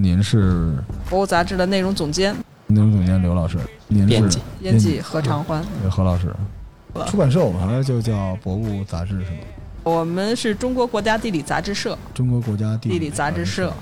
您是？博物杂志的内容总监、内容总监刘老师，您是？编辑。编辑。何长欢。对何老师。出版社我们好像就叫博物杂志是吗？我们是中国国家地理杂志社、中国国家地地理杂志社。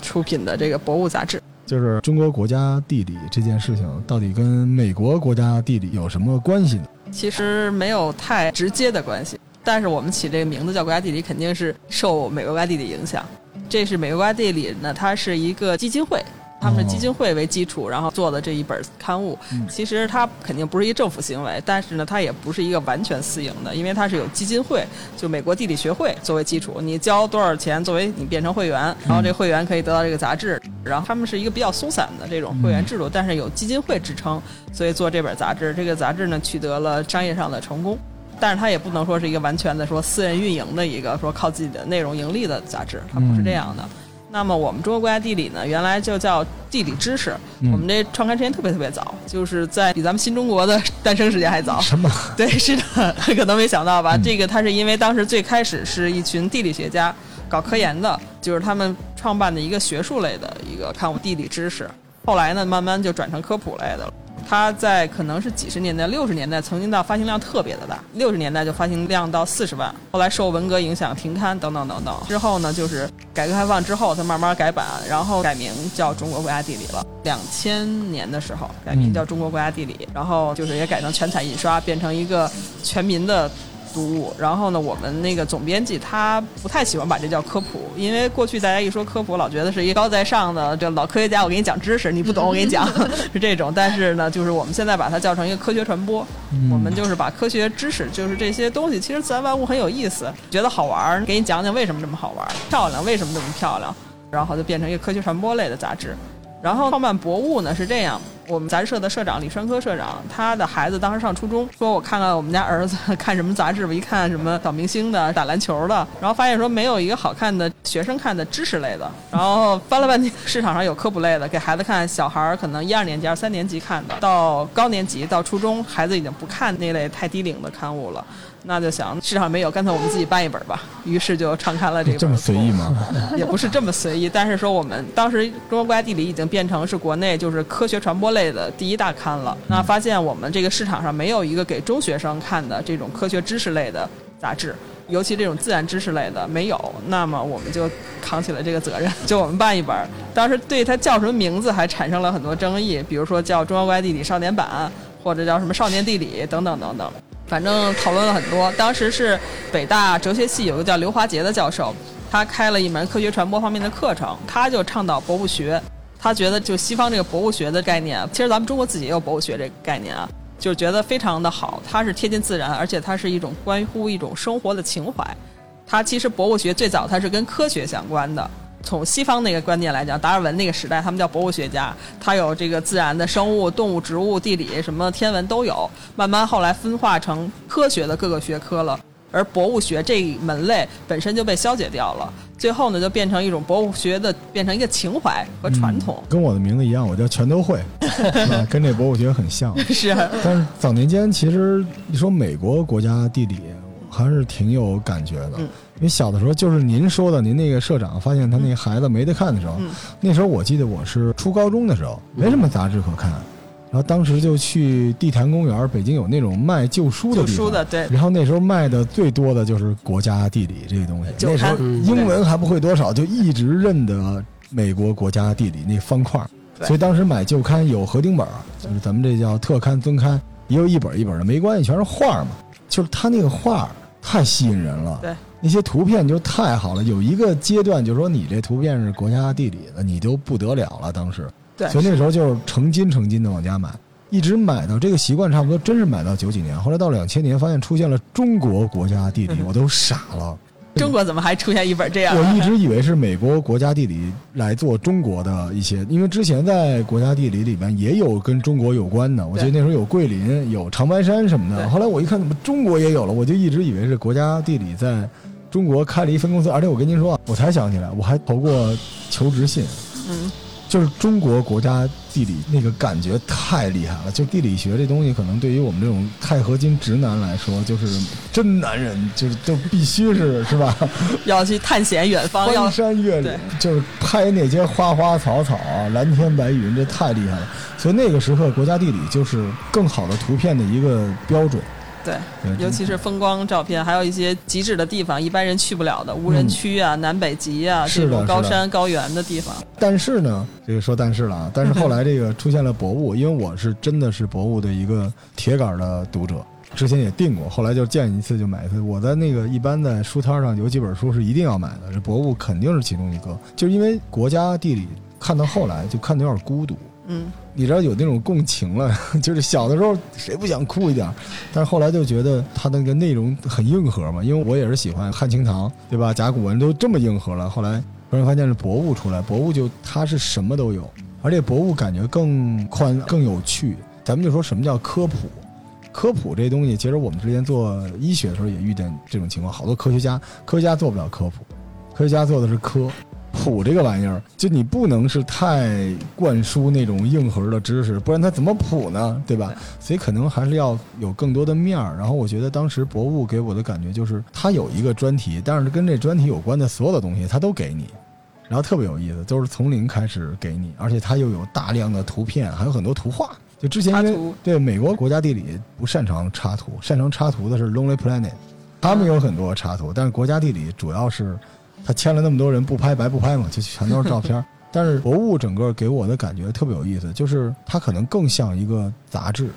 出品的这个博物杂志。就是中国国家地理这件事情，到底跟美国国家地理有什么关系呢？其实没有太直接的关系，但是我们起这个名字叫国家地理，肯定是受美国国家地理影响。这是美国国家地理呢，它是一个基金会，他们是基金会为基础，然后做的这一本刊物。其实它肯定不是一个政府行为，但是呢，它也不是一个完全私营的，因为它是有基金会，就美国地理学会作为基础，你交多少钱作为你变成会员，然后这会员可以得到这个杂志。然后他们是一个比较松散的这种会员制度，但是有基金会支撑，所以做这本杂志。这个杂志呢，取得了商业上的成功。但是它也不能说是一个完全的说私人运营的一个说靠自己的内容盈利的杂志，它不是这样的。那么我们中国国家地理呢，原来就叫地理知识。我们这创刊时间特别特别早，就是在比咱们新中国的诞生时间还早。什么？对，是的，可能没想到吧？这个它是因为当时最开始是一群地理学家搞科研的，就是他们创办的一个学术类的一个刊物《地理知识》，后来呢，慢慢就转成科普类的了。它在可能是几十年代、六十年代曾经到发行量特别的大，六十年代就发行量到四十万，后来受文革影响停刊等等等等。之后呢，就是改革开放之后，它慢慢改版，然后改名叫中国国家地理了。两千年的时候改名叫中国国家地理，然后就是也改成全彩印刷，变成一个全民的。读物，然后呢，我们那个总编辑他不太喜欢把这叫科普，因为过去大家一说科普，老觉得是一高在上的这老科学家，我给你讲知识，你不懂我给你讲，是这种。但是呢，就是我们现在把它叫成一个科学传播，我们就是把科学知识，就是这些东西，其实自然万物很有意思，觉得好玩，给你讲讲为什么这么好玩，漂亮为什么这么漂亮，然后就变成一个科学传播类的杂志。然后创办博物呢是这样，我们杂志社的社长李川科社长，他的孩子当时上初中，说我看看我们家儿子 看什么杂志吧，一看什么小明星的、打篮球的，然后发现说没有一个好看的学生看的知识类的，然后翻了半天市场上有科普类的，给孩子看，小孩儿可能一二年级、二三年级看的，到高年级到初中，孩子已经不看那类太低龄的刊物了。那就想市场没有，干脆我们自己办一本吧。于是就创刊了这个。这么随意吗？也不是这么随意，但是说我们当时中国国家地理已经变成是国内就是科学传播类的第一大刊了。那发现我们这个市场上没有一个给中学生看的这种科学知识类的杂志，尤其这种自然知识类的没有。那么我们就扛起了这个责任，就我们办一本。当时对它叫什么名字还产生了很多争议，比如说叫中国国家地理少年版，或者叫什么少年地理等等等等。反正讨论了很多。当时是北大哲学系有个叫刘华杰的教授，他开了一门科学传播方面的课程，他就倡导博物学。他觉得就西方这个博物学的概念，其实咱们中国自己也有博物学这个概念啊，就觉得非常的好。它是贴近自然，而且它是一种关乎一种生活的情怀。它其实博物学最早它是跟科学相关的。从西方那个观念来讲，达尔文那个时代，他们叫博物学家，他有这个自然的生物、动物、植物、地理什么天文都有。慢慢后来分化成科学的各个学科了，而博物学这一门类本身就被消解掉了。最后呢，就变成一种博物学的，变成一个情怀和传统。跟我的名字一样，我叫全都会，跟这博物学很像。是，但是早年间其实你说美国国家地理。还是挺有感觉的，因为小的时候就是您说的，您那个社长发现他那孩子没得看的时候，那时候我记得我是初高中的时候，没什么杂志可看，然后当时就去地坛公园，北京有那种卖旧书的地方，对，然后那时候卖的最多的就是《国家地理》这些东西，那时候英文还不会多少，就一直认得美国国家地理那方块，所以当时买旧刊有合订本，就是咱们这叫特刊、增刊，也有一本一本的，没关系，全是画嘛，就是他那个画。太吸引人了，对那些图片就太好了。有一个阶段，就是说你这图片是国家地理的，你就不得了了。当时，对，所以那时候就是成斤成斤的往家买，一直买到这个习惯差不多，真是买到九几年。后来到两千年，发现出现了中国国家地理，我都傻了。中国怎么还出现一本这样？我一直以为是美国国家地理来做中国的一些，因为之前在国家地理里边也有跟中国有关的。我记得那时候有桂林、有长白山什么的。后来我一看，怎么中国也有了？我就一直以为是国家地理在中国开了一分公司。而且我跟您说，我才想起来，我还投过求职信。嗯，就是中国国家地理那个感觉太厉害了。就地理学这东西，可能对于我们这种钛合金直男来说，就是真男人，就是就必须是是吧？要去探险远方，要 翻山越岭，就是拍那些花花草草、蓝天白云，这太厉害了。所以那个时刻，国家地理就是更好的图片的一个标准。对，尤其是风光照片，还有一些极致的地方，一般人去不了的无人区啊、南北极啊这种高山高原的地方。但是呢，这个说但是了啊，但是后来这个出现了博物，因为我是真的是博物的一个铁杆的读者，之前也订过，后来就见一次就买一次。我在那个一般在书摊上有几本书是一定要买的，这博物肯定是其中一个，就是因为国家地理看到后来就看的有点孤独。嗯，你知道有那种共情了，就是小的时候谁不想酷一点，但是后来就觉得它那个内容很硬核嘛，因为我也是喜欢汉清堂，对吧？甲骨文都这么硬核了，后来突然发现是博物出来，博物就它是什么都有，而且博物感觉更宽更有趣。咱们就说什么叫科普，科普这东西，其实我们之前做医学的时候也遇见这种情况，好多科学家科学家做不了科普，科学家做的是科。谱这个玩意儿，就你不能是太灌输那种硬核的知识，不然它怎么谱呢？对吧？所以可能还是要有更多的面儿。然后我觉得当时博物给我的感觉就是，它有一个专题，但是跟这专题有关的所有的东西，它都给你，然后特别有意思，都是从零开始给你，而且它又有大量的图片，还有很多图画。就之前因为对美国国家地理不擅长插图，擅长插图的是 Lonely Planet，他们有很多插图，但是国家地理主要是他签了那么多人不拍白不拍嘛，就全都是照片儿。但是博物整个给我的感觉特别有意思，就是它可能更像一个杂志。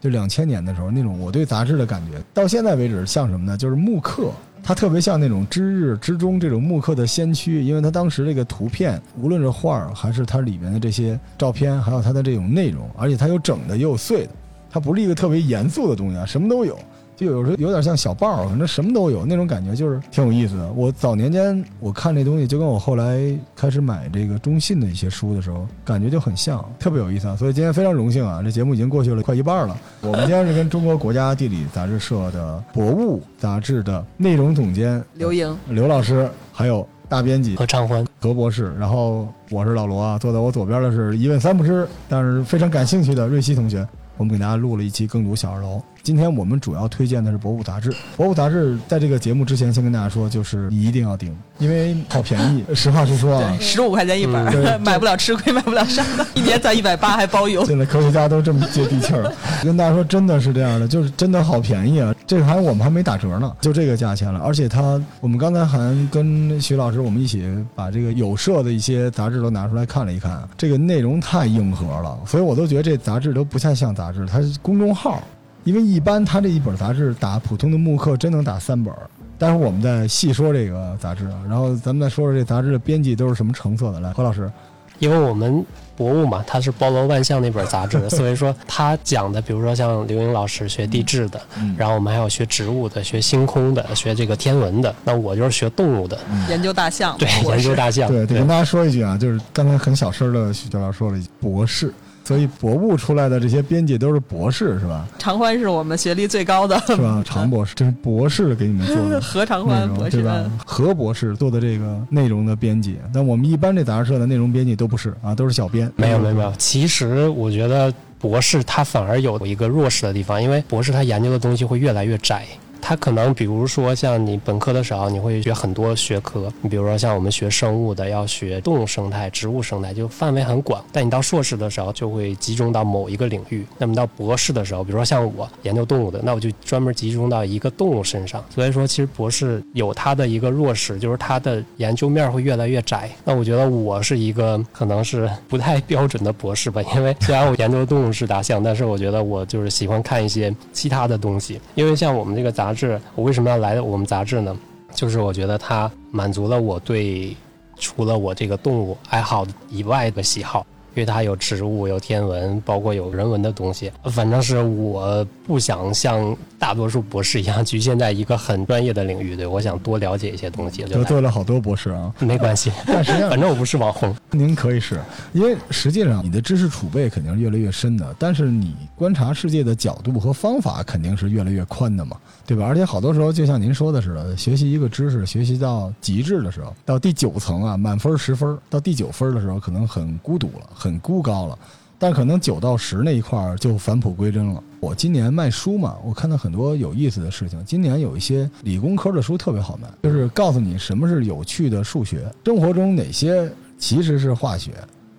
就两千年的时候那种我对杂志的感觉，到现在为止像什么呢？就是木刻，它特别像那种知日之中这种木刻的先驱，因为它当时这个图片，无论是画儿还是它里面的这些照片，还有它的这种内容，而且它有整的也有碎的，它不是一个特别严肃的东西啊，什么都有。就有时候有点像小报，反正什么都有，那种感觉就是挺有意思的。我早年间我看这东西，就跟我后来开始买这个中信的一些书的时候，感觉就很像，特别有意思啊。所以今天非常荣幸啊，这节目已经过去了快一半了。我们今天是跟中国国家地理杂志社的博物杂志的内容总监刘莹，刘老师，还有大编辑和畅欢，何博士，然后我是老罗啊，坐在我左边的是一问三不知，但是非常感兴趣的瑞希同学。我们给大家录了一期《更读小二楼》，今天我们主要推荐的是《博物杂志》。《博物杂志》在这个节目之前，先跟大家说，就是你一定要订，因为好便宜。实话实说啊对，，十五块钱一本买不了吃亏，买不了上当，一年才一百八还包邮。现在科学家都这么接地气儿，跟大家说真的是这样的，就是真的好便宜啊！这还我们还没打折呢，就这个价钱了。而且他，我们刚才还跟徐老师我们一起把这个有社的一些杂志都拿出来看了一看，这个内容太硬核了，所以我都觉得这杂志都不太像杂志，它是公众号。因为一般它这一本杂志打普通的木刻真能打三本，待会儿我们再细说这个杂志，然后咱们再说说这杂志的编辑都是什么成色的。来，何老师，因为我们博物嘛，它是包罗万象那本杂志，所以说它讲的，比如说像刘英老师学地质的，嗯。然后我们还有学植物的、学星空的、学这个天文的，那我就是学动物的，研究大象，对，研究大象，对，得跟大家说一句啊，就是刚才很小声的徐教授说了一句博士，所以博物出来的这些编辑都是博士是吧？常欢是我们学历最高的，是吧？常博士，这是博士给你们做的 何常欢博士对吧？何博士做的这个内容的编辑，但我们一般这杂志社的内容编辑都不是啊，都是小编。没有没有没有，其实我觉得博士他反而有一个弱势的地方，因为博士他研究的东西会越来越窄。他可能比如说像你本科的时候，你会学很多学科，你比如说像我们学生物的，要学动物生态、植物生态，就范围很广。但你到硕士的时候，就会集中到某一个领域。那么到博士的时候，比如说像我研究动物的，那我就专门集中到一个动物身上。所以说，其实博士有他的一个弱势，就是他的研究面会越来越窄。那我觉得我是一个可能是不太标准的博士吧，因为 虽然我研究动物是大象，但是我觉得我就是喜欢看一些其他的东西。因为像我们这个杂志，我为什么要来我们杂志呢？就是我觉得它满足了我对除了我这个动物爱好以外的喜好。因为它有植物、有天文，包括有人文的东西。反正是我不想像大多数博士一样局限在一个很专业的领域，对我想多了解一些东西。得罪了好多博士啊，没关系，但实际上 反正我不是网红。您可以是，因为实际上你的知识储备肯定是越来越深的，但是你观察世界的角度和方法肯定是越来越宽的嘛，对吧？而且好多时候就像您说的似的，学习一个知识，学习到极致的时候，到第九层啊，满分十分，到第九分的时候，可能很孤独了，很孤高了。但可能九到十那一块儿就返璞归真了。我今年卖书嘛，我看到很多有意思的事情。今年有一些理工科的书特别好卖，就是告诉你什么是有趣的数学，生活中哪些其实是化学，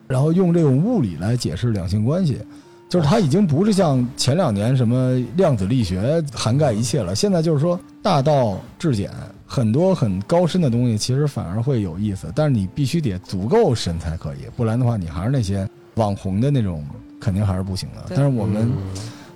然后用这种物理来解释两性关系。就是它已经不是像前两年什么量子力学涵盖一切了，现在就是说大道至简，很多很高深的东西其实反而会有意思，但是你必须得足够深才可以，不然的话你还是那些网红的那种，肯定还是不行的。但是我们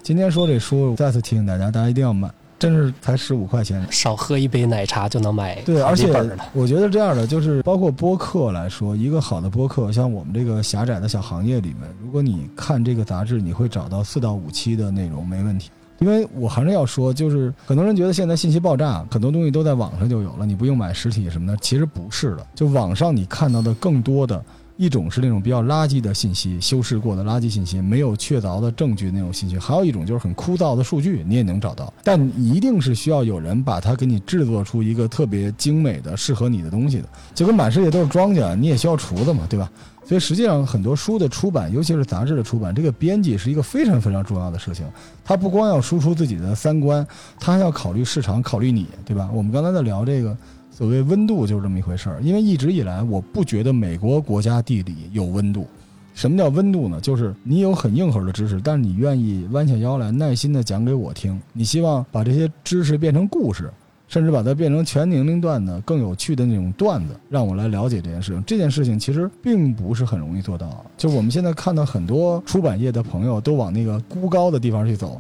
今天说这书，再次提醒大家，大家一定要买。真是才十五块钱，少喝一杯奶茶就能买对，而且。我觉得这样的就是包括播客来说，一个好的播客，像我们这个狭窄的小行业里面，如果你看这个杂志，你会找到四到五期的内容没问题。因为我还是要说，就是很多人觉得现在信息爆炸，很多东西都在网上就有了，你不用买实体什么的，其实不是的。就网上你看到的更多的。一种是那种比较垃圾的信息，修饰过的垃圾信息，没有确凿的证据那种信息；还有一种就是很枯燥的数据，你也能找到。但一定是需要有人把它给你制作出一个特别精美的、适合你的东西的。就跟满世界都是庄稼，你也需要厨子嘛，对吧？所以实际上很多书的出版，尤其是杂志的出版，这个编辑是一个非常非常重要的事情。他不光要输出自己的三观，他还要考虑市场，考虑你，对吧？我们刚才在聊这个。所谓温度就是这么一回事儿，因为一直以来我不觉得美国国家地理有温度。什么叫温度呢？就是你有很硬核的知识，但是你愿意弯下腰来耐心的讲给我听。你希望把这些知识变成故事，甚至把它变成全年龄段的更有趣的那种段子，让我来了解这件事情。这件事情其实并不是很容易做到。就我们现在看到很多出版业的朋友都往那个孤高的地方去走，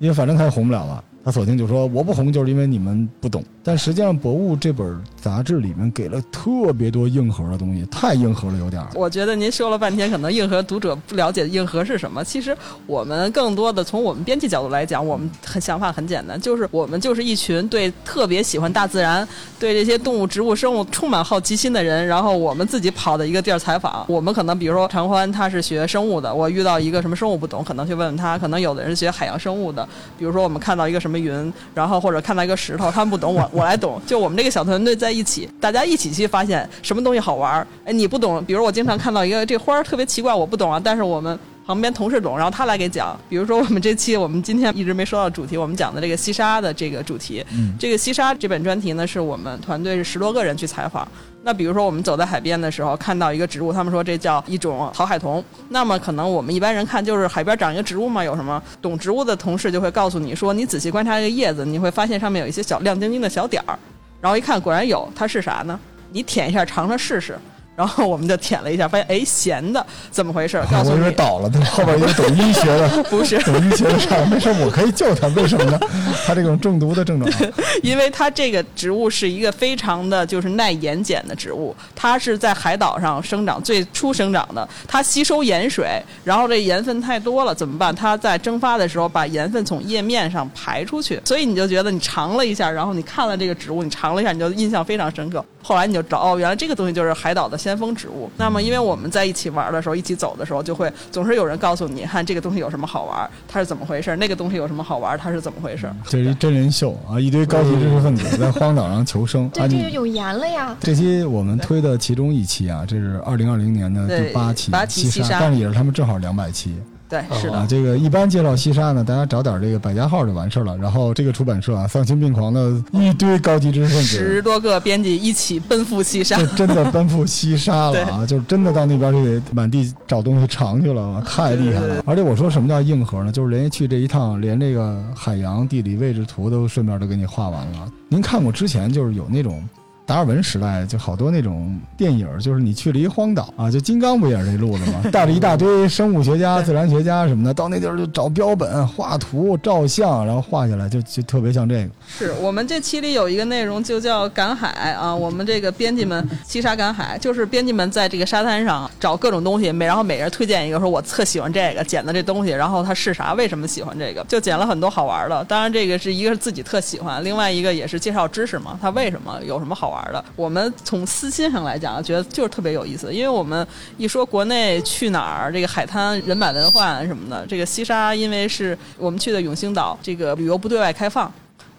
因为反正他也红不了了。他索性就说：“我不红，就是因为你们不懂。”但实际上，《博物》这本杂志里面给了特别多硬核的东西，太硬核了，有点儿。我觉得您说了半天，可能硬核读者不了解硬核是什么。其实我们更多的从我们编辑角度来讲，我们很想法很简单，就是我们就是一群对特别喜欢大自然、对这些动物、植物、生物充满好奇心的人。然后我们自己跑到一个地儿采访。我们可能比如说常欢他是学生物的，我遇到一个什么生物不懂，可能去问问他。可能有的人是学海洋生物的，比如说我们看到一个什么云，然后或者看到一个石头，他们不懂，我 我来懂。就我们这个小团队在一起，大家一起去发现什么东西好玩儿。哎，你不懂，比如我经常看到一个这花儿特别奇怪，我不懂啊，但是我们旁边同事懂，然后他来给讲。比如说我们这期我们今天一直没说到主题，我们讲的这个西沙的这个主题，嗯这个西沙这本专题呢，是我们团队是十多个人去采访。那比如说我们走在海边的时候，看到一个植物，他们说这叫一种草海桐。那么可能我们一般人看就是海边长一个植物嘛，有什么？懂植物的同事就会告诉你说，你仔细观察这个叶子，你会发现上面有一些小亮晶晶的小点儿。然后一看，果然有，它是啥呢？你舔一下，尝尝试试。然后我们就舔了一下，发现哎，咸的，怎么回事？告诉我以为倒了，后边有抖音学的，不是抖音学的啥？没事，我可以救他。为什么呢？他这种中毒的症状，因为它这个植物是一个非常的就是耐盐碱的植物，它是在海岛上生长，最初生长的，它吸收盐水，然后这盐分太多了怎么办？它在蒸发的时候把盐分从叶面上排出去，所以你就觉得你尝了一下，然后你看了这个植物，你尝了一下，你就印象非常深刻。后来你就找哦，原来这个东西就是海岛的先锋植物。那么，因为我们在一起玩的时候，一起走的时候，就会总是有人告诉你，看这个东西有什么好玩，它是怎么回事；那个东西有什么好玩，它是怎么回事。这是一真人秀啊！一堆高级知识分子在荒岛上求生。这就有盐了呀！这期我们推的其中一期啊，这是二零二零年的第八期西沙，但是也是他们正好两百期。对，是的。这个一般介绍西沙呢，大家找点这个百家号就完事儿了。然后这个出版社啊，丧心病狂的一堆高级知识分子，十多个编辑一起奔赴西沙，真的奔赴西沙了啊！就是真的到那边就得满地找东西尝去了，太厉害了。而且我说什么叫硬核呢？就是人家去这一趟，连这个海洋地理位置图都顺便都给你画完了。您看过之前就是有那种。达尔文时代就好多那种电影，就是你去了一荒岛啊，就金刚不也是这路子吗？带着一大堆生物学家、自然学家什么的，到那地儿就找标本、画图、照相，然后画下来，就就特别像这个。是我们这期里有一个内容就叫赶海啊，我们这个编辑们西沙赶海，就是编辑们在这个沙滩上找各种东西，每然后每人推荐一个，说我特喜欢这个捡的这东西，然后它是啥，为什么喜欢这个，就捡了很多好玩的。当然这个是一个是自己特喜欢，另外一个也是介绍知识嘛，它为什么有什么好玩的。我们从私心上来讲，觉得就是特别有意思，因为我们一说国内去哪儿，这个海滩人满为患什么的，这个西沙因为是我们去的永兴岛，这个旅游不对外开放。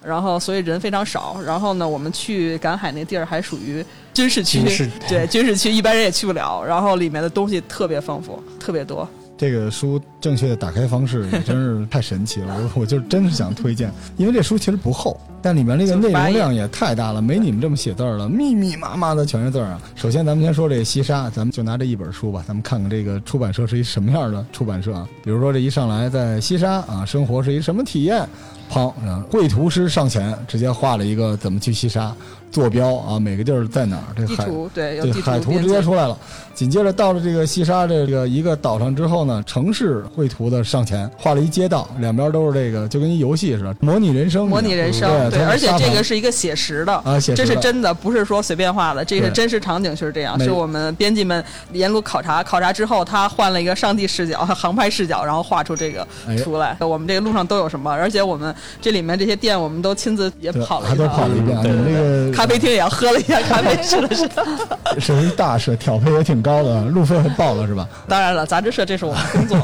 然后，所以人非常少。然后呢，我们去赶海那地儿还属于军事区，对军事区一般人也去不了。然后里面的东西特别丰富，特别多。这个书正确的打开方式也 真是太神奇了，我我就真是想推荐，因为这书其实不厚，但里面那个内容量也太大了，没你们这么写字儿了，密密麻麻的全是字儿啊。首先，咱们先说这西沙，咱们就拿这一本书吧，咱们看看这个出版社是一什么样的出版社啊。比如说这一上来在西沙啊，生活是一什么体验？砰！绘图师上前直接画了一个怎么去西沙。坐标啊，每个地儿在哪儿？这海对对海图直接出来了。紧接着到了这个西沙这个一个岛上之后呢，城市绘图的上前画了一街道，两边都是这个，就跟一游戏似的，模拟人生。模拟人生，对，而且这个是一个写实的啊，写这是真的，不是说随便画的，这个真实场景就是这样。是我们编辑们沿路考察，考察之后他换了一个上帝视角、航拍视角，然后画出这个出来。我们这个路上都有什么？而且我们这里面这些店，我们都亲自也跑了，都跑了一遍。那个。咖啡厅也要喝了一下咖啡，是的是的，是一大事，挑配也挺高的，路费还报了是吧？当然了，杂志社这是我们工作，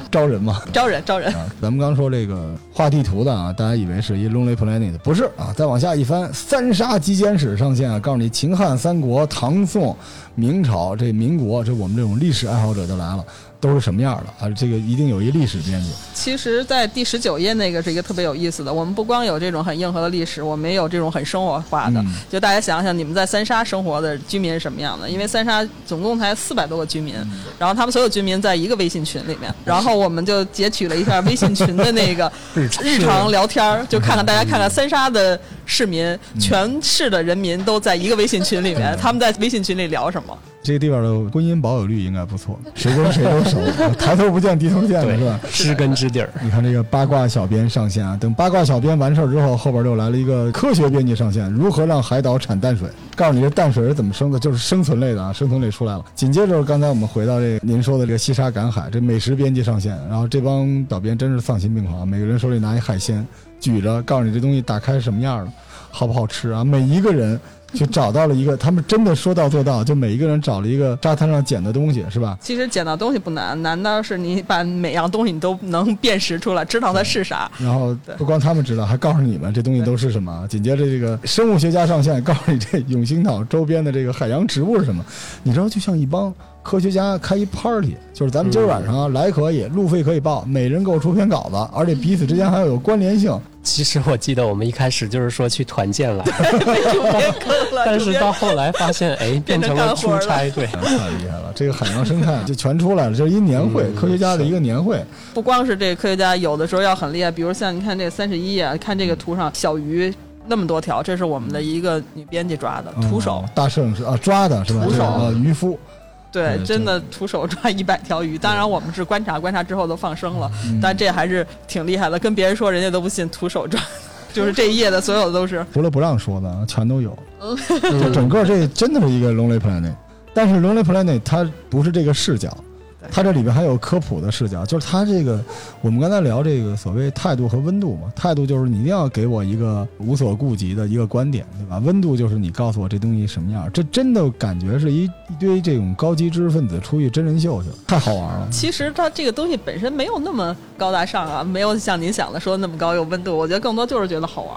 招人嘛，招人招人。咱们刚说这个画地图的啊，大家以为是一 Lonely Planet，不是啊？再往下一翻，三杀极简史上线啊，告诉你秦汉三国、唐宋、明朝这民国，这我们这种历史爱好者就来了。都是什么样的啊？这个一定有一历史编辑。其实，在第十九页那个是一个特别有意思的。我们不光有这种很硬核的历史，我们也有这种很生活化的。就大家想想，你们在三沙生活的居民是什么样的？因为三沙总共才四百多个居民，然后他们所有居民在一个微信群里面，然后我们就截取了一下微信群的那个 日常聊天，就看看大家看看三沙的市民，全市的人民都在一个微信群里面，他们在微信群里聊什么？这个地方的婚姻保有率应该不错，谁跟谁都熟，抬头不见低头见的是吧？知根知底儿。你看这个八卦小编上线啊，等八卦小编完事儿之后，后边又来了一个科学编辑上线，如何让海岛产淡水？告诉你这淡水是怎么生的，就是生存类的啊，生存类出来了。紧接着刚才我们回到这个您说的这个西沙赶海，这美食编辑上线，然后这帮小编真是丧心病狂，每个人手里拿一海鲜，举着告诉你这东西打开是什么样的，好不好吃啊？每一个人。就找到了一个，他们真的说到做到，就每一个人找了一个沙滩上捡的东西，是吧？其实捡到东西不难，难的是你把每样东西你都能辨识出来，知道它是啥。然后不光他们知道，还告诉你们这东西都是什么。紧接着这个生物学家上线，告诉你这永兴岛周边的这个海洋植物是什么。你知道，就像一帮科学家开一 party，就是咱们今儿晚上来可以，路费可以报，每人给我出篇稿子，而且彼此之间还要有关联性。其实我记得我们一开始就是说去团建来，但是到后来发现，哎，变成了出差，对，太厉害了！这个海洋生态就全出来了，就是一年会，科学家的一个年会。不光是这个科学家，有的时候要很厉害，比如像你看这三十一页，看这个图上小鱼那么多条，这是我们的一个女编辑抓的，徒手，大摄影师啊抓的是吧？徒手啊，渔夫。对，真的徒手抓一百条鱼。当然，我们是观察，观察之后都放生了。但这还是挺厉害的，跟别人说，人家都不信。徒手抓，就是这一页的所有的都是。除了不让说的，全都有。就整个这真的是一个 Lonely Planet，但是 Lonely Planet 它不是这个视角。它这里边还有科普的视角，就是它这个，我们刚才聊这个所谓态度和温度嘛，态度就是你一定要给我一个无所顾及的一个观点，对吧？温度就是你告诉我这东西什么样，这真的感觉是一一堆这种高级知识分子出去真人秀去了，太好玩了。其实它这个东西本身没有那么高大上啊，没有像您想的说那么高有温度，我觉得更多就是觉得好玩。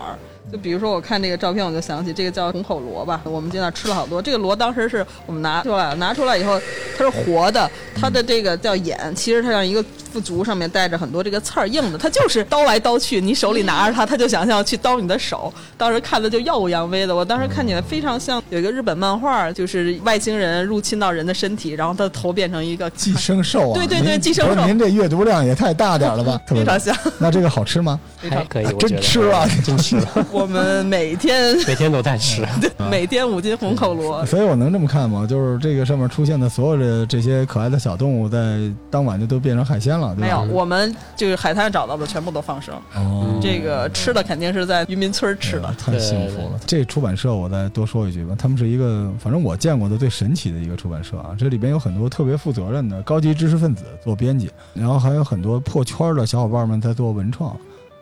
就比如说，我看这个照片，我就想起这个叫红口螺吧。我们在那吃了好多。这个螺当时是我们拿出来，拿出来以后，它是活的，它的这个叫眼，其实它像一个腹足，上面带着很多这个刺儿，硬的。它就是刀来刀去，你手里拿着它，它就想要去刀你的手。当时看的就耀武扬威的，我当时看起来非常像有一个日本漫画，就是外星人入侵到人的身体，然后它的头变成一个寄生兽啊。对 对对，寄生兽。您这阅读量也太大点了吧？非常像。那这个好吃吗？还可以，真吃了，真吃了。我们每天 每天都在吃。对每天五斤红口螺，所以我能这么看吗？就是这个上面出现的所有的这些可爱的小动物，在当晚就都变成海鲜了，对？没有，我们就是海滩上找到的全部都放生。哦，这个吃的肯定是在渔民村吃的，太幸福了。这出版社我再多说一句吧，他们是一个反正我见过的最神奇的一个出版社啊。这里边有很多特别负责任的高级知识分子做编辑，然后还有很多破圈的小伙伴们在做文创。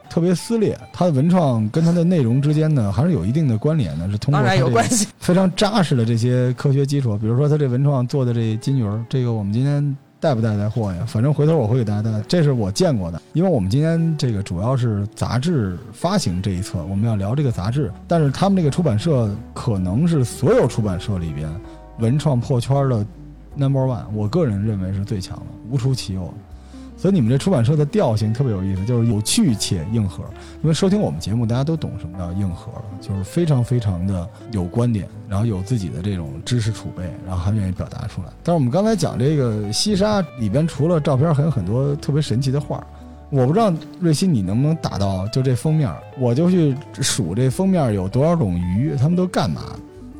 特别撕裂，它的文创跟它的内容之间呢，还是有一定的关联的，是通过有关系 非常扎实的这些科学基础。比如说，他这文创做的这金鱼儿，这个我们今天带不带带货呀？反正回头我会给大家带，这是我见过的。因为我们今天这个主要是杂志发行这一侧，我们要聊这个杂志，但是他们这个出版社可能是所有出版社里边文创破圈的 number one，我个人认为是最强的，无出其右。所以你们这出版社的调性特别有意思，就是有趣且硬核。因为收听我们节目，大家都懂什么叫硬核，就是非常非常的有观点，然后有自己的这种知识储备，然后还愿意表达出来。但是我们刚才讲这个西沙里边，除了照片，还有很多特别神奇的画。我不知道瑞希你能不能打到就这封面，我就去数这封面有多少种鱼，他们都干嘛。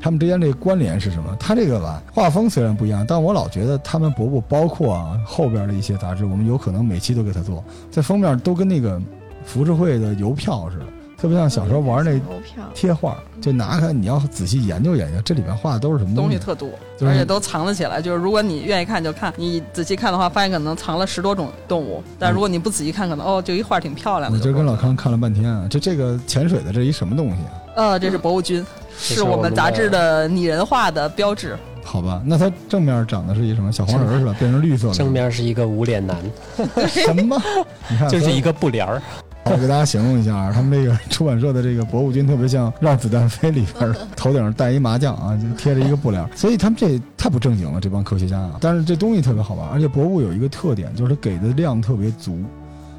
他们之间这个关联是什么？他这个吧，画风虽然不一样，但我老觉得他们博物包括啊后边的一些杂志，我们有可能每期都给他做，在封面都跟那个浮世绘的邮票似的，特别像小时候玩那贴画，就拿开你要仔细研究研究，这里面画的都是什么东西？特多，而且都藏了起来。就是如果你愿意看就看，你仔细看的话，发现可能藏了十多种动物。但如果你不仔细看，可能哦，就一画挺漂亮的。我就跟老康看了半天啊，这这个潜水的这一什么东西啊？呃，这是博物君。是我们杂志的拟人化的标志。好吧，那它正面长的是一什么小黄人是吧？变成绿色的。正面是一个无脸男。什么？你看，就是一个布帘儿。我给大家形容一下啊，他们这个出版社的这个博物君特别像《让子弹飞》里边头顶上戴一麻将啊，就贴着一个布帘所以他们这太不正经了，这帮科学家啊。但是这东西特别好玩，而且博物有一个特点，就是它给的量特别足。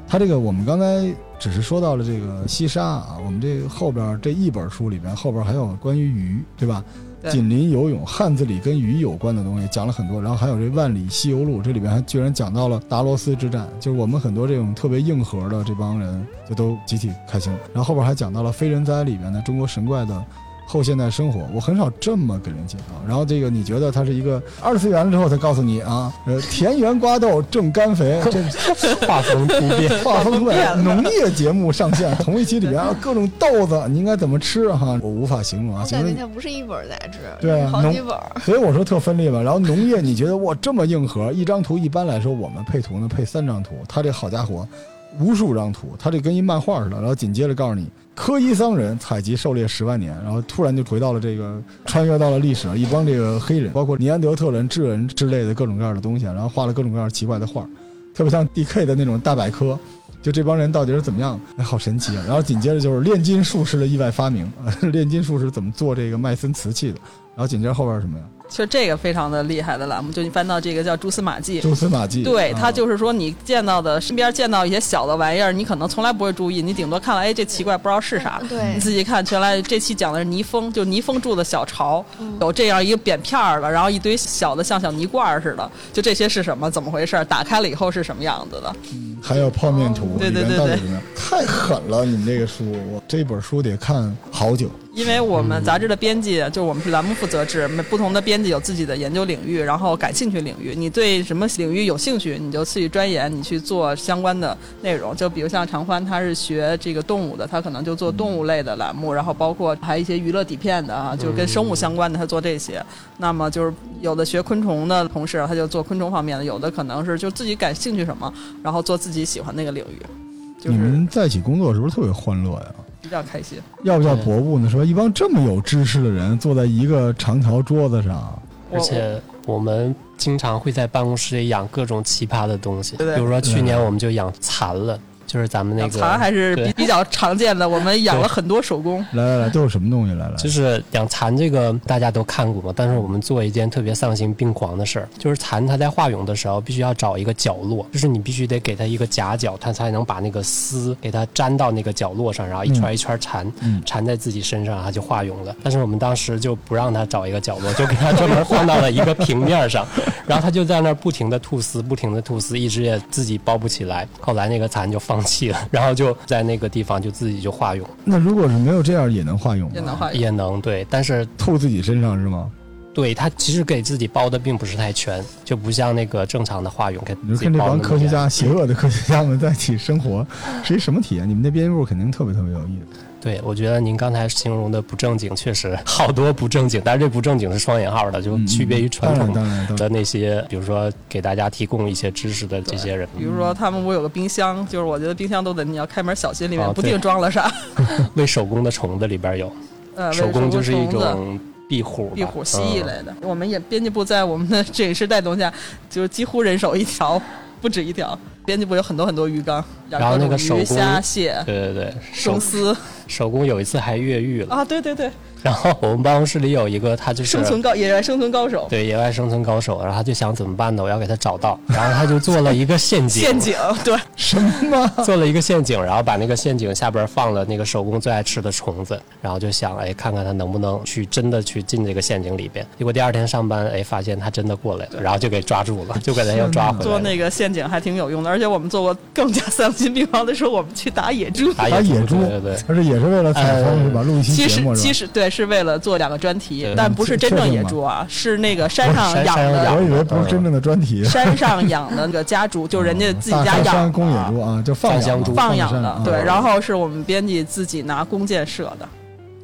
它这个我们刚才。只是说到了这个西沙啊，我们这后边这一本书里边后边还有关于鱼，对吧？紧邻游泳，汉字里跟鱼有关的东西讲了很多，然后还有这万里西游录，这里边还居然讲到了达罗斯之战，就是我们很多这种特别硬核的这帮人就都集体开心。然后后边还讲到了非人哉里边的中国神怪的。后现代生活，我很少这么给人介绍。然后这个你觉得它是一个二次元了之后，才告诉你啊，呃，田园瓜豆正甘肥，这画风突变，画风突变。农业节目上线，同一期里边 各种豆子，你应该怎么吃哈？我无法形容啊。感觉它不是一本杂志，对，好几本。所以我说特分裂吧。然后农业，你觉得哇这么硬核？一张图一般来说我们配图呢配三张图，他这好家伙，无数张图，他这跟一漫画似的。然后紧接着告诉你。科伊桑人采集狩猎十万年，然后突然就回到了这个，穿越到了历史，一帮这个黑人，包括尼安德特人、智人之类的各种各样的东西，然后画了各种各样奇怪的画，特别像 D.K. 的那种大百科，就这帮人到底是怎么样？哎，好神奇啊！然后紧接着就是炼金术士的意外发明，炼金术士怎么做这个麦森瓷器的？然后紧接着后边是什么呀？其实这个非常的厉害的栏目，就你翻到这个叫蛛丝马迹。蛛丝马迹，对，它就是说你见到的身边见到一些小的玩意儿，你可能从来不会注意，你顶多看了，哎，这奇怪，不知道是啥。对，你自己看，原来这期讲的是泥蜂，就泥蜂住的小巢，有这样一个扁片儿的，然后一堆小的像小泥罐似的，就这些是什么？怎么回事？打开了以后是什么样子的？嗯，还有泡面图，对对对对，太狠了！你们这个书，我这本书得看好久。因为我们杂志的编辑，就我们是栏目负责制，不同的编辑有自己的研究领域，然后感兴趣领域，你对什么领域有兴趣，你就去钻研，你去做相关的内容。就比如像常欢，他是学这个动物的，他可能就做动物类的栏目，然后包括还有一些娱乐底片的啊，就是跟生物相关的，他做这些。那么就是有的学昆虫的同事，他就做昆虫方面的；有的可能是就自己感兴趣什么，然后做自己喜欢那个领域。你们在一起工作是不是特别欢乐呀？比较开心，要不叫博物呢？是吧？一帮这么有知识的人坐在一个长条桌子上，而且我们经常会在办公室里养各种奇葩的东西，比如说去年我们就养蚕了。就是咱们那个蚕还是比比较常见的，我们养了很多手工。来来来，都有什么东西？来来，就是养蚕这个大家都看过嘛，但是我们做一件特别丧心病狂的事儿，就是蚕它在化蛹的时候必须要找一个角落，就是你必须得给它一个夹角，它才能把那个丝给它粘到那个角落上，然后一圈一圈缠，缠在自己身上，它就化蛹了。但是我们当时就不让它找一个角落，就给它专门放到了一个平面上，然后它就在那儿不停的吐丝，不停的吐丝，一直也自己包不起来。后来那个蚕就放。放弃了，然后就在那个地方就自己就化蛹，那如果是没有这样也能化蛹吗？也能化蛹。也能对，但是吐自己身上是吗？对他其实给自己包的并不是太全，就不像那个正常的化蛹给自己包的跟这帮科学家、邪恶的科学家们在一起生活，是一什么体验？你们那编辑部肯定特别特别有意思。对，我觉得您刚才形容的不正经，确实 好多不正经，但是这不正经是双引号的，就区别于传统的那些，比如说给大家提供一些知识的这些人，比如说，他们屋有个冰箱，就是我觉得冰箱都得你要开门小心，里面哦不定装了啥。喂手工的虫子里边有，呃，手工就是一种壁虎，壁虎、蜥蜴嗯类的。我们也编辑部在我们的摄影师带动下，就是几乎人手一条，不止一条。编辑部有很多很多鱼缸，然后那个手工虾、蟹、对对对，手生丝手工有一次还越狱了，啊，对对对，然后我们办公室里有一个他就是生存高野外生存高手。对野外生存高手，然后他就想怎么办呢？我要给他找到，然后他就做了一个陷阱，陷阱，对，什么？做了一个陷阱，然后把那个陷阱下边放了那个手工最爱吃的虫子，然后就想，哎，看看他能不能去真的去进这个陷阱里边。结果第二天上班，哎，发现他真的过来了，然后就给抓住了，就给他又抓回来。做那个陷阱还挺有用的，而且我们做过更加丧心病狂的时候，我们去打野猪。打打野猪对对对。而且也是为了采风是吧？录一期其节目是吧？实其实对，是为了做两个专题，但不是真正野猪啊，是那个山上养的养我以为不是真正的专题。山上养的那个家猪，就是人家自己家养的山公野猪啊，就放养嘛放香猪放养的对，然后是我们编辑自己拿弓箭射的。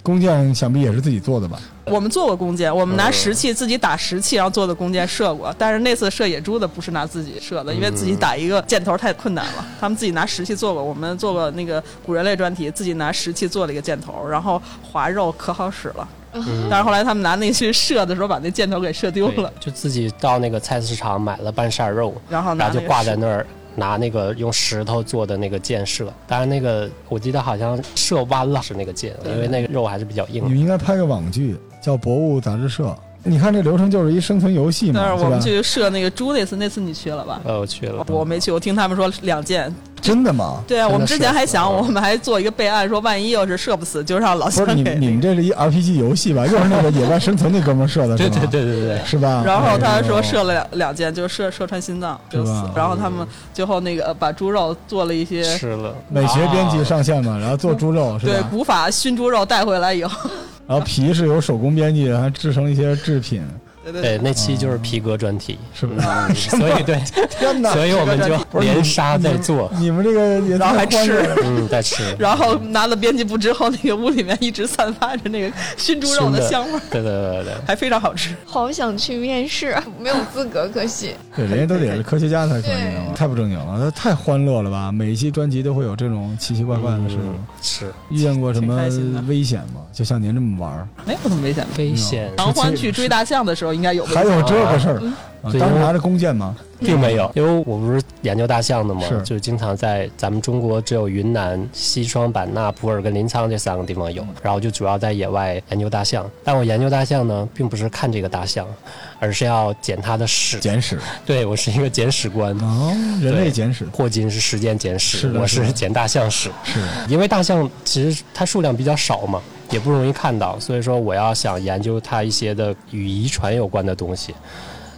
弓箭想必也是自己做的吧？我们做过弓箭，我们拿嗯石器自己打石器，然后做的弓箭射过。但是那次射野猪的不是拿自己射的，因为自己打一个箭头太困难了。他们自己拿石器做过，我们做过那个古人类专题，自己拿石器做了一个箭头，然后划肉可好使了。嗯但是后来他们拿那去射的时候，把那箭头给射丢了，就自己到那个菜市场买了半扇肉，然后拿就挂在那儿，拿那个用石头做的那个箭射。当然，那个我记得好像射弯了是那个箭，因为那个肉还是比较硬你们应该拍个网剧，叫《博物杂志社》。你看这流程就是一生存游戏嘛，但是我们？去射那个猪那次，那次你去了吧？呃，我去了，我没去，我听他们说两箭。真的吗？对啊，我们之前还想，我们还做一个备案，说万一要是射不死，就让老不是你乡你们这是一 RPG 游戏吧？又是那个野外生存那哥们儿射的，是对吧？对对对对。是吧？然后他说射了两两箭，就射射穿心脏就死。然后他们最后那个把猪肉做了一些吃了，美学编辑啊上线嘛，然后做猪肉是吧？对古法熏猪肉带回来以后，然后皮是由手工编辑，还制成一些制品，对对对，那期就是皮革专题，是不是？嗯 所以对，天哪！所以我们就连杀带做，你们这个也然后还太欢乐了嗯，在吃，然后拿了编辑部之后，那个屋里面一直散发着那个熏猪肉的香味儿，对对对对。还非常好吃。好想去面试，没有资格，可惜。对，人家都得是科学家才可以太不正经了，那太欢乐了吧？每一期专辑都会有这种奇奇怪怪的事嗯是遇见过什么危险吗？就像您这么玩儿，没有什么危险。危险，狂欢去追大象的时候，应该有还有这个事儿当时拿着弓箭吗？并没有，因为我不是研究大象的嘛是，就经常在咱们中国只有云南、西双版纳、普洱跟临沧这三个地方有，然后就主要在野外研究大象。但我研究大象呢，并不是看这个大象，而是要捡它的屎。捡屎对我是一个捡屎官。哦，人类简史霍金是时间捡屎，是是我是捡大象屎。是因为大象其实它数量比较少嘛，也不容易看到，所以说我要想研究它一些的与遗传有关的东西。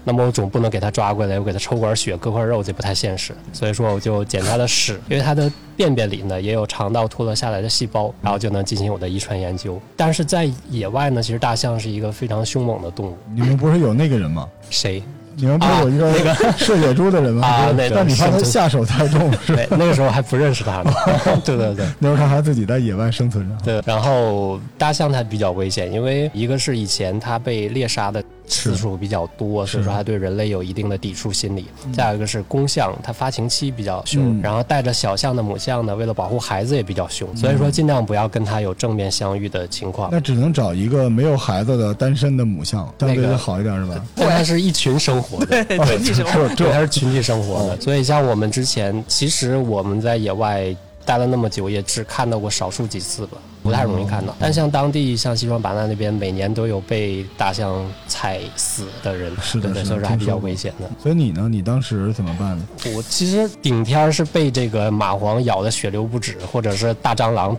那么我总不能给它抓过来，我给它抽管血、割块肉，这不太现实。所以说我就捡它的屎，因为它的便便里呢也有肠道脱落下来的细胞，然后就能进行我的遗传研究。但是在野外呢，其实大象是一个非常凶猛的动物。你们不是有那个人吗？谁？你们不是有一个那个射野猪的人吗？啊那个但你怕他下手太重，是吧？对，那个时候还不认识他呢。对对对。那时候他还自己在野外生存着。对，然后大象它比较危险，因为一个是以前它被猎杀的次数比较多，所以说它对人类有一定的抵触心理。再有一个是公象，它发情期比较凶，嗯然后带着小象的母象呢，为了保护孩子也比较凶，所以说尽量不要跟它有正面相遇的情况。那只能找一个没有孩子的单身的母象，相对那个的好一点是吧？但它是一群生活的，对 群体生活对，它是群体生活的。所以像我们之前，其实我们在野外待了那么久，也只看到过少数几次吧，不太容易看到。但像当地，像西双版纳那边，每年都有被大象踩死的人，对，是的所以说还比较危险的。所以你呢？你当时怎么办呢？我其实顶天儿是被这个蚂蟥咬的血流不止，或者是大蟑螂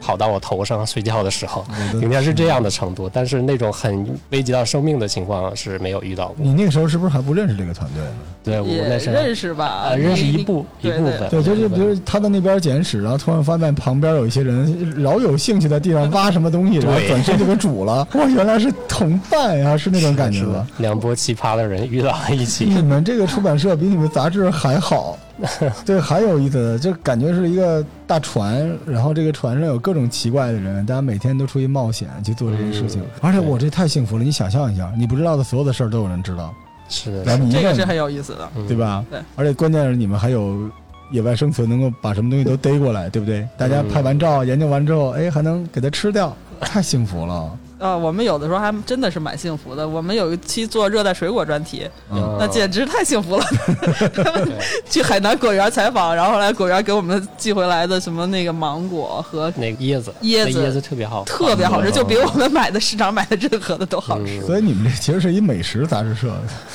跑到我头上睡觉的时候，应该是这样的程度。但是那种很危及到生命的情况是没有遇到过。你那个时候是不是还不认识这个团队呢？对，我认识吧啊，？认识一部一部分。对，就是比如他在那边捡屎，然后突然发现旁边有一些人饶有兴趣在地上挖什么东西，然后对转身就给煮了。哇，原来是同伴呀，是那种感觉吧？两波奇葩的人遇到了一起，你们这个出版社比你们杂志还好。对，还有意思的，就感觉是一个大船，然后这个船上有各种奇怪的人，大家每天都出去冒险去做这些事情。嗯而且我这太幸福了，你想象一下，你不知道的所有的事儿都有人知道，是的，然后你这个是很有意思的。嗯对吧？对。而且关键是你们还有野外生存，能够把什么东西都逮过来，对不对？大家拍完照、研究完之后，哎，还能给它吃掉，太幸福了。呃，我们有的时候还真的是蛮幸福的。我们有一期做热带水果专题，嗯那简直太幸福了。他们去海南果园采访，然后后来果园给我们寄回来的什么那个芒果和那个椰子，椰子椰子特别好，特别好吃，嗯就比我们买的市场买的任何的都好吃。嗯所以你们这其实是一美食杂志社，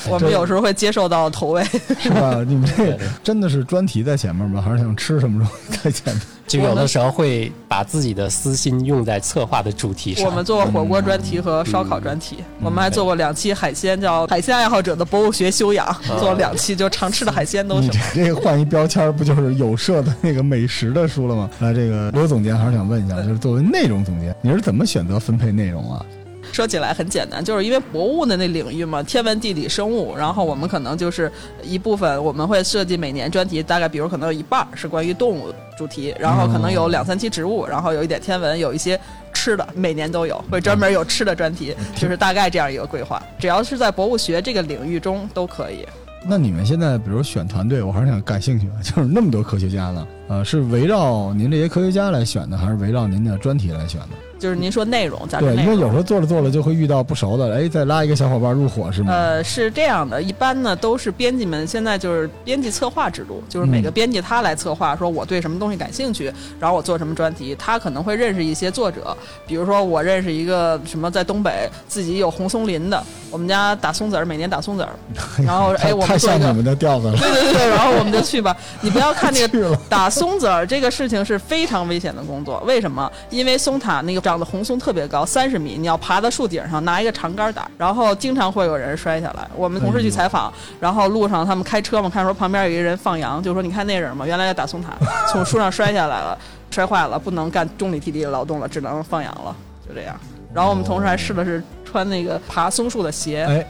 我们有时候会接受到投喂，是吧？你们这真的是专题在前面吗？还是想吃什么东西在前面？就有的时候会把自己的私心用在策划的主题上。我们做过火锅专题和烧烤专题，我们还做过两期海鲜，叫《海鲜爱好者的博物学修养》，做了两期，就常吃的海鲜都你是。这这个换一标签，不就是有社的那个美食的书了吗？那，这个刘总监还是想问一下，就是作为内容总监，你是怎么选择分配内容啊？说起来很简单，就是因为博物的那领域嘛，天文、地理、生物，然后我们可能就是一部分，我们会设计每年专题，大概比如可能有一半是关于动物主题，然后可能有两三期植物，然后有一点天文，有一些吃的，每年都有，会专门有吃的专题，就是大概这样一个规划。只要是在博物学这个领域中都可以。那你们现在比如选团队，我还是想感兴趣的，就是那么多科学家呢，呃，是围绕您这些科学家来选的，还是围绕您的专题来选的？就是您说内容，杂志对，因为有时候做着做着就会遇到不熟的，哎，再拉一个小伙伴入伙是吗？呃，是这样的，一般呢都是编辑们现在就是编辑策划制度，就是每个编辑他来策划，说我对什么东西感兴趣，然后我做什么专题。他可能会认识一些作者，比如说我认识一个什么在东北自己有红松林的，我们家打松子儿，每年打松子儿，然后哎，我们做一个太像你们的调子了。对对对对，然后我们就去吧。你不要看那个打松子儿这个事情是非常危险的工作，为什么？因为松塔那个长的红松特别高，三十米，你要爬到树顶上拿一个长杆打，然后经常会有人摔下来。我们同事去采访，然后路上他们开车嘛，看说旁边有一个人放羊，就说你看那人嘛，原来要打松塔，从树上摔下来了，摔坏了，不能干中里体力的劳动了，只能放羊了，就这样。然后我们同事还试了试穿那个爬松树的鞋，哎，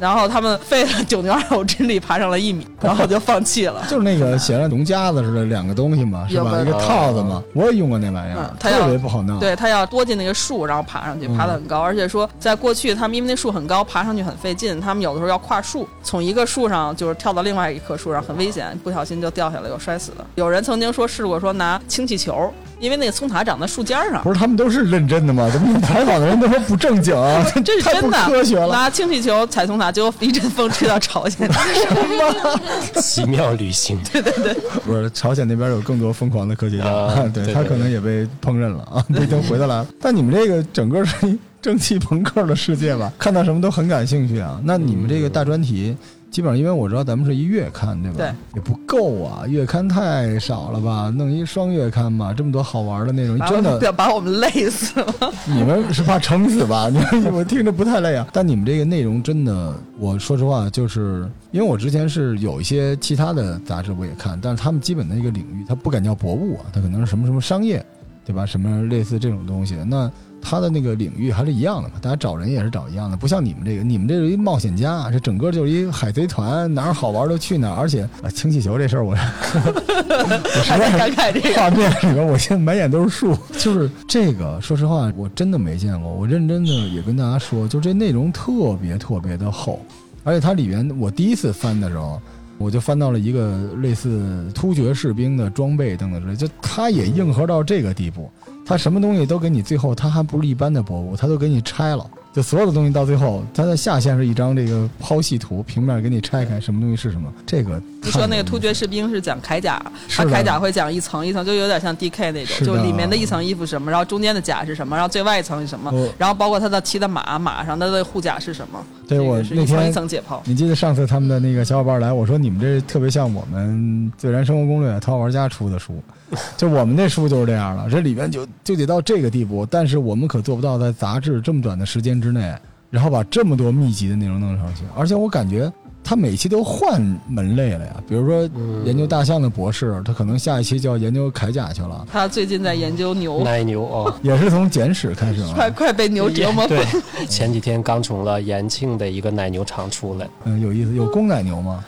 然后他们费了九牛二虎之力爬上了一米，然后就放弃了。就是那个写了农夹子似的两个东西嘛，是吧？一个套子嘛，我也用过那玩意儿嗯，它要特别不好弄。对他要多进那个树，然后爬上去，嗯爬得很高，而且说在过去他们因为那树很高，爬上去很费劲，他们有的时候要跨树，从一个树上就是跳到另外一棵树上，很危险，不小心就掉下来又摔死了。有人曾经说试过说拿氢气球，因为那个松塔长在树尖上。不是他们都是认真的吗？怎么采访的人都说不正经啊？这是真的，科学了。拿氢气球踩松塔，结果一阵风吹到朝鲜，什么奇妙旅行，对对对不是朝鲜那边有更多疯狂的科学家，啊 对他对对可能也被烹饪了啊，不一定回得来了。但你们这个整个是一蒸汽朋克的世界吧？看到什么都很感兴趣啊。那你们这个大专题，基本上因为我知道咱们是一月刊，对吧？对，也不够啊，月刊太少了吧？弄一双月刊吧，这么多好玩的内容，真的 我们把我们累死了。你们是怕撑死吧？你们我听着不太累啊。但你们这个内容真的，我说实话，就是因为我之前是有一些其他的杂志我也看，但是他们基本的一个领域，它不敢叫博物啊，它可能是什么什么商业，对吧？什么类似这种东西。那它的那个领域还是一样的嘛，大家找人也是找一样的，不像你们这个，你们这是一冒险家，这整个就是一海贼团，哪儿好玩都去哪儿。而且啊，氢气球这事儿我，我实还在感慨这个。画面里边，我现在满眼都是树。就是这个，说实话，我真的没见过。我认真的也跟大家说，就这内容特别特别的厚，而且它里边我第一次翻的时候，我就翻到了一个类似突厥士兵的装备等等之类，就它也硬核到这个地步，它什么东西都给你，最后他还不是一般的博物，他都给你拆了。就所有的东西到最后，它的下线是一张这个剖析图，平面给你拆开，什么东西是什么。这个你说那个突厥士兵是讲铠甲，他铠甲会讲一层一层，就有点像 DK 那种，就里面的一层衣服什么，然后中间的甲是什么，然后最外一层是什么，然后包括他的骑的马，马上他的护甲是什么，对我那天层解剖。你记得上次他们的那个小伙伴来，我说你们这特别像我们《自然生活攻略》淘宝玩家出的书，就我们那书就是这样的，这里边就就得到这个地步，但是我们可做不到在杂志这么短的时间之内，然后把这么多密集的内容弄上去，而且我感觉他每期都换门类了呀，比如说嗯研究大象的博士，他可能下一期就要研究铠甲去了，他最近在研究牛，奶牛哦。也是从简史开始 快嘛，快被牛折磨对。，前几天刚从了延庆的一个奶牛场出来，嗯，有意思，有公奶牛吗？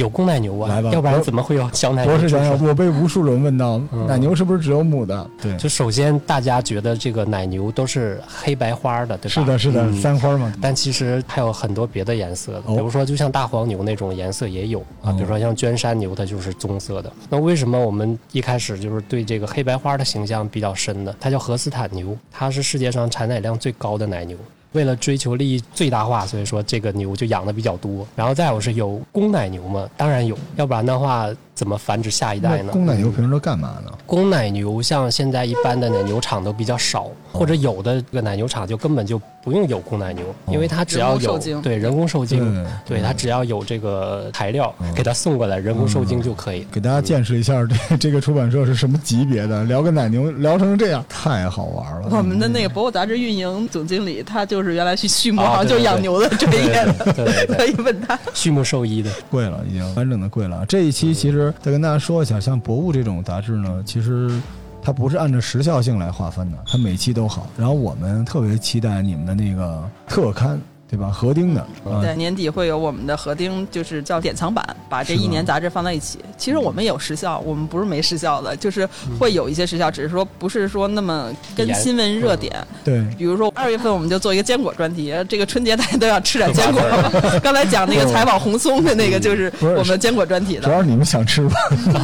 有公奶牛啊，来吧要不然怎么会有小奶牛我被无数人问到，嗯奶牛是不是只有母的？对，就首先大家觉得这个奶牛都是黑白花的，对吧？是的，是的，嗯三花嘛。但其实还有很多别的颜色的，哦比如说就像大黄牛那种颜色也有啊，哦比如说像娟山牛，它就是棕色的。那为什么我们一开始就是对这个黑白花的形象比较深呢？它叫荷斯坦牛，它是世界上产奶量最高的奶牛。为了追求利益最大化，所以说这个牛就养的比较多。然后再有是有公奶牛嘛，当然有，要不然的话怎么繁殖下一代呢？公奶牛平时都干嘛呢？公奶牛像现在一般的奶牛场都比较少，或者有的这个奶牛场就根本就不用有公奶牛，因为它只要有人工受精对人工受精，对对它只要有这个材料嗯给它送过来，人工受精就可以。给大家见识一下这 这个出版社是什么级别的，聊个奶牛聊成这样，太好玩了。我们的那个博物杂志运营总经理，他就是原来是畜牧啊行，就是养牛的专业 可以问他。畜牧兽医的，贵了，已经完整的贵了。这一期其实再跟大家说一下，像博物这种杂志呢，其实它不是按照时效性来划分的，它每期都好。然后我们特别期待你们的那个特刊，对吧？合订的，啊对，年底会有我们的合订，就是叫典藏版，把这一年杂志放在一起。其实我们有时效，我们不是没时效的，就是会有一些时效，只是说不是说那么跟新闻热点。对。比如说二月份我们就做一个坚果专题，这个春节大家都要吃点坚果。刚才讲那个采访红松的那个，就是我们坚果专题的。主要是你们想吃吧？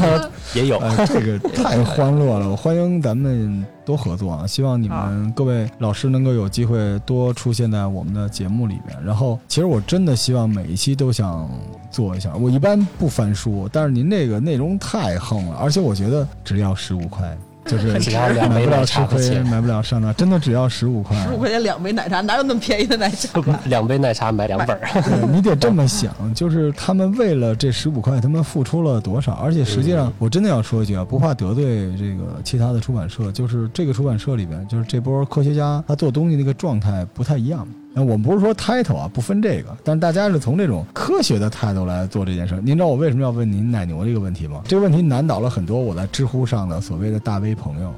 也有。哎，这个太欢乐了！我欢迎咱们多合作啊！希望你们各位老师能够有机会多出现在我们的节目里面。然后，其实我真的希望每一期都想做一下。我一般不翻书，但是您这个内容太横了，而且我觉得只要十五块，就是只要两买不了吃杯奶茶的亏，钱，买不了上当，真的只要十五块。十五块钱两杯奶茶，哪有那么便宜的奶茶？两杯奶茶买两本儿。你得这么 想，就是他们为了这十五块，他们付出了多少？而且实际上，我真的要说一句啊，不怕得罪这个其他的出版社，就是这个出版社里边，就是这波科学家他做东西那个状态不太一样。那我们不是说 title 啊，不分这个，但是大家是从这种科学的态度来做这件事。您知道我为什么要问您奶牛这个问题吗？这个问题难倒了很多我在知乎上的所谓的大 V 朋友。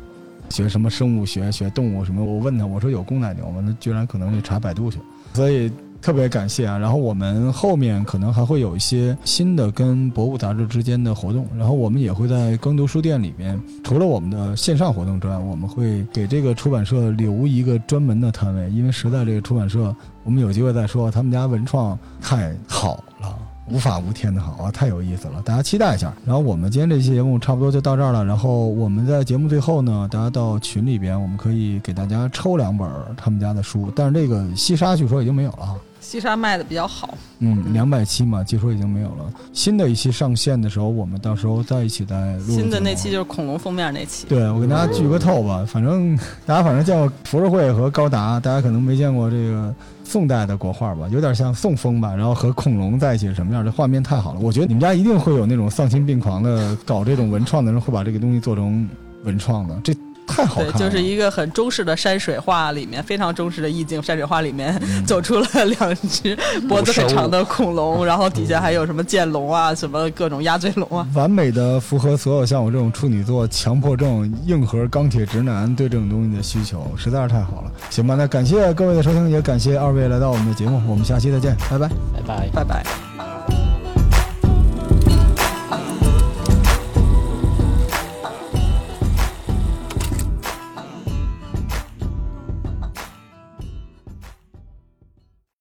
学什么生物学、学动物什么？我问他，我说有公奶牛吗？那居然可能去查百度去。所以特别感谢啊！然后我们后面可能还会有一些新的跟博物杂志之间的活动，然后我们也会在耕读书店里面，除了我们的线上活动之外，我们会给这个出版社留一个专门的摊位，因为实在这个出版社，我们有机会再说，他们家文创太好了。无法无天的好啊，太有意思了，大家期待一下。然后我们今天这期节目差不多就到这儿了。然后我们在节目最后呢，大家到群里边，我们可以给大家抽两本他们家的书，但是这个西沙据说已经没有了。西沙卖的比较好，嗯，两百期嘛，据说已经没有了。新的一期上线的时候，我们到时候再一起再录。新的那期就是恐龙封面那期。对，我跟大家剧个透吧，反正 大家反正见过浮世绘和高达，大家可能没见过这个宋代的国画吧，有点像宋风吧，然后和恐龙在一起是什么样？这画面太好了，我觉得你们家一定会有那种丧心病狂的搞这种文创的人，会把这个东西做成文创的，这太好看对，了。就是一个很中式的山水画里面，非常中式的意境。山水画里面嗯 走出了两只脖子很长的恐龙，然后底下还有什么剑龙啊，什么各种鸭嘴龙啊。完美的符合所有像我这种处女座、强迫症、硬核钢铁直男对这种东西的需求，实在是太好了。行吧，那感谢各位的收听，也感谢二位来到我们的节目，我们下期再见，拜拜。拜拜。拜拜。